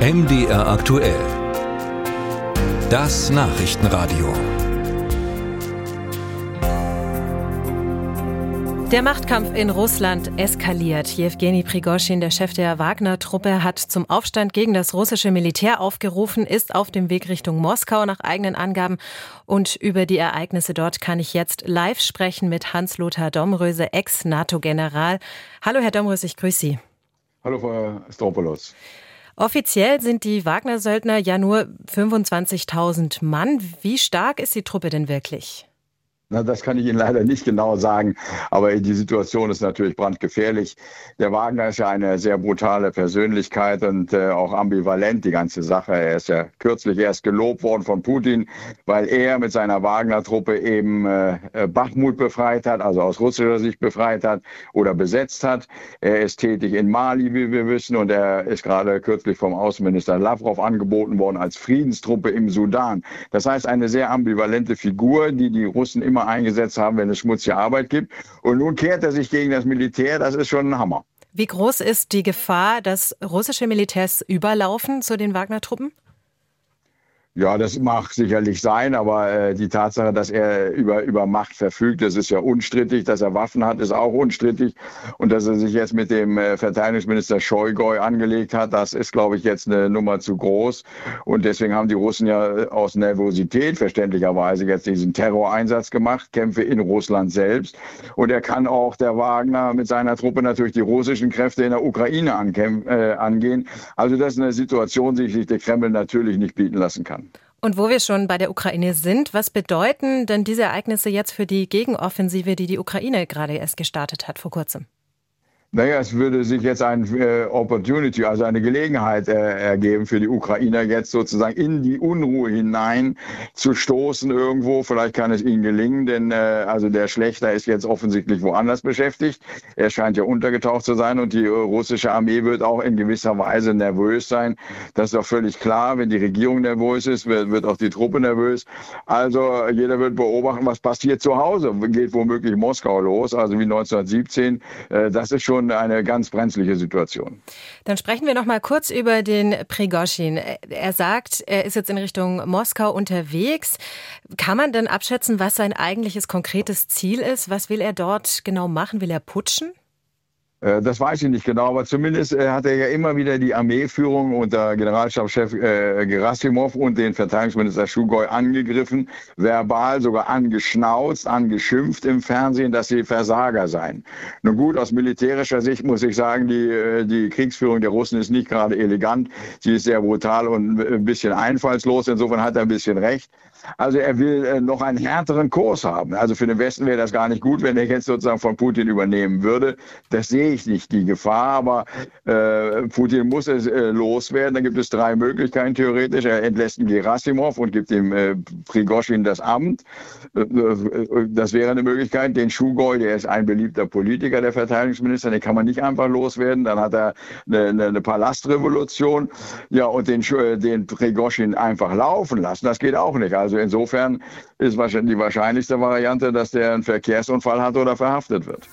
MDR aktuell. Das Nachrichtenradio. Der Machtkampf in Russland eskaliert. Jewgeni Prigoschin, der Chef der Wagner-Truppe, hat zum Aufstand gegen das russische Militär aufgerufen, ist auf dem Weg Richtung Moskau nach eigenen Angaben. Und über die Ereignisse dort kann ich jetzt live sprechen mit Hans-Lothar Domröse, Ex-NATO-General. Hallo, Herr Domröse, ich grüße Sie. Hallo, Frau Stropoulos. Offiziell sind die Wagner-Söldner ja nur 25.000 Mann. Wie stark ist die Truppe denn wirklich? Na, das kann ich Ihnen leider nicht genau sagen, aber die Situation ist natürlich brandgefährlich. Der Wagner ist ja eine sehr brutale Persönlichkeit und äh, auch ambivalent, die ganze Sache. Er ist ja kürzlich erst gelobt worden von Putin, weil er mit seiner Wagner-Truppe eben äh, äh, Bachmut befreit hat, also aus russischer Sicht befreit hat oder besetzt hat. Er ist tätig in Mali, wie wir wissen, und er ist gerade kürzlich vom Außenminister Lavrov angeboten worden als Friedenstruppe im Sudan. Das heißt, eine sehr ambivalente Figur, die die Russen immer immer eingesetzt haben, wenn es schmutzige Arbeit gibt. Und nun kehrt er sich gegen das Militär. Das ist schon ein Hammer. Wie groß ist die Gefahr, dass russische Militärs überlaufen zu den Wagner-Truppen? Ja, das mag sicherlich sein, aber äh, die Tatsache, dass er über, über Macht verfügt, das ist ja unstrittig. Dass er Waffen hat, ist auch unstrittig. Und dass er sich jetzt mit dem äh, Verteidigungsminister Shoigu angelegt hat, das ist, glaube ich, jetzt eine Nummer zu groß. Und deswegen haben die Russen ja aus Nervosität verständlicherweise jetzt diesen Terroreinsatz gemacht, Kämpfe in Russland selbst. Und er kann auch, der Wagner, mit seiner Truppe natürlich die russischen Kräfte in der Ukraine äh, angehen. Also das ist eine Situation, die sich der Kreml natürlich nicht bieten lassen kann. Und wo wir schon bei der Ukraine sind, was bedeuten denn diese Ereignisse jetzt für die Gegenoffensive, die die Ukraine gerade erst gestartet hat vor kurzem? Naja, es würde sich jetzt eine äh, Opportunity, also eine Gelegenheit äh, ergeben für die Ukrainer, jetzt sozusagen in die Unruhe hinein zu stoßen irgendwo. Vielleicht kann es ihnen gelingen, denn äh, also der Schlechter ist jetzt offensichtlich woanders beschäftigt. Er scheint ja untergetaucht zu sein und die russische Armee wird auch in gewisser Weise nervös sein. Das ist doch völlig klar. Wenn die Regierung nervös ist, wird, wird auch die Truppe nervös. Also jeder wird beobachten, was passiert zu Hause. Geht womöglich Moskau los, also wie 1917. Äh, das ist schon schon eine ganz brenzliche Situation. Dann sprechen wir noch mal kurz über den Prigoschin. Er sagt, er ist jetzt in Richtung Moskau unterwegs. Kann man denn abschätzen, was sein eigentliches konkretes Ziel ist? Was will er dort genau machen? Will er putschen? Äh, das weiß ich nicht genau, aber zumindest äh, hat er ja immer wieder die Armeeführung unter Generalstabschef äh, Gerasimov und den Verteidigungsminister Schugoi angegriffen, verbal sogar angeschnauzt, angeschimpft im Fernsehen, dass sie Versager seien. Nun gut, aus militärischer Sicht muss ich sagen, die, die Kriegsführung der Russen ist nicht gerade elegant. Sie ist sehr brutal und ein bisschen einfallslos. Insofern hat er ein bisschen recht. Also er will äh, noch einen härteren Kurs haben. Also für den Westen wäre das gar nicht gut, wenn er jetzt sozusagen von Putin übernehmen würde. Das sehe ich nicht, die Gefahr. Aber äh, Putin muss es äh, loswerden. Da gibt es drei Möglichkeiten theoretisch. Er entlässt einen Gerasimov und gibt dem äh, Prigoschin das Amt. Äh, äh, das wäre eine Möglichkeit. Den Schugoi, der ist ein beliebter Politiker, der Verteidigungsminister, den kann man nicht einfach loswerden. Dann hat er eine, eine, Palastrevolution. Ja, und den, den Prigoschin einfach laufen lassen. Das geht auch nicht. Also also insofern ist die wahrscheinlichste Variante, dass der einen Verkehrsunfall hat oder verhaftet wird.